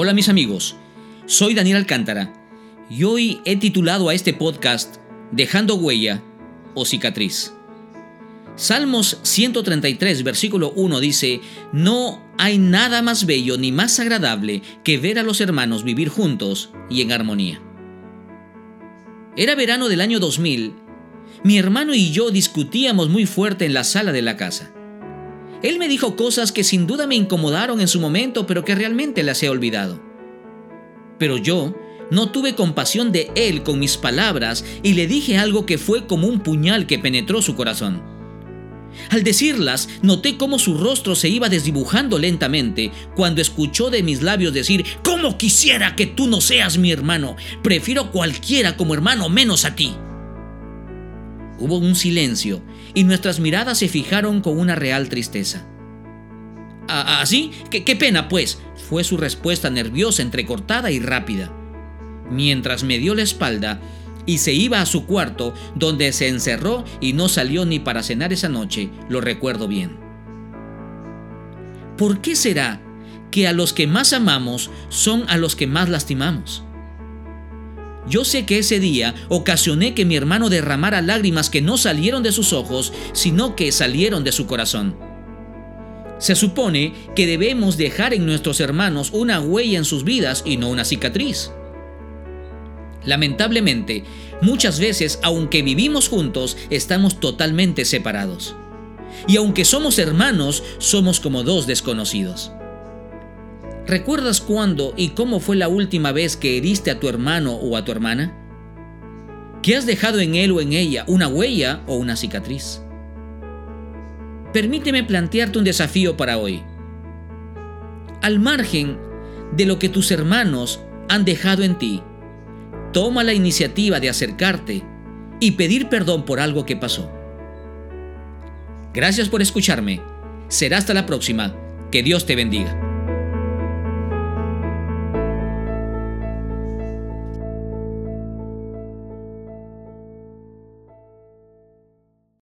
Hola mis amigos, soy Daniel Alcántara y hoy he titulado a este podcast Dejando huella o cicatriz. Salmos 133, versículo 1 dice, No hay nada más bello ni más agradable que ver a los hermanos vivir juntos y en armonía. Era verano del año 2000. Mi hermano y yo discutíamos muy fuerte en la sala de la casa. Él me dijo cosas que sin duda me incomodaron en su momento, pero que realmente las he olvidado. Pero yo no tuve compasión de él con mis palabras y le dije algo que fue como un puñal que penetró su corazón. Al decirlas, noté cómo su rostro se iba desdibujando lentamente cuando escuchó de mis labios decir, ¿Cómo quisiera que tú no seas mi hermano? Prefiero cualquiera como hermano menos a ti. Hubo un silencio y nuestras miradas se fijaron con una real tristeza. ¿Así? ¿Ah, ¿Qué, qué pena, pues, fue su respuesta nerviosa, entrecortada y rápida. Mientras me dio la espalda y se iba a su cuarto, donde se encerró y no salió ni para cenar esa noche, lo recuerdo bien. ¿Por qué será que a los que más amamos son a los que más lastimamos? Yo sé que ese día ocasioné que mi hermano derramara lágrimas que no salieron de sus ojos, sino que salieron de su corazón. Se supone que debemos dejar en nuestros hermanos una huella en sus vidas y no una cicatriz. Lamentablemente, muchas veces, aunque vivimos juntos, estamos totalmente separados. Y aunque somos hermanos, somos como dos desconocidos. ¿Recuerdas cuándo y cómo fue la última vez que heriste a tu hermano o a tu hermana? ¿Qué has dejado en él o en ella? ¿Una huella o una cicatriz? Permíteme plantearte un desafío para hoy. Al margen de lo que tus hermanos han dejado en ti, toma la iniciativa de acercarte y pedir perdón por algo que pasó. Gracias por escucharme. Será hasta la próxima. Que Dios te bendiga.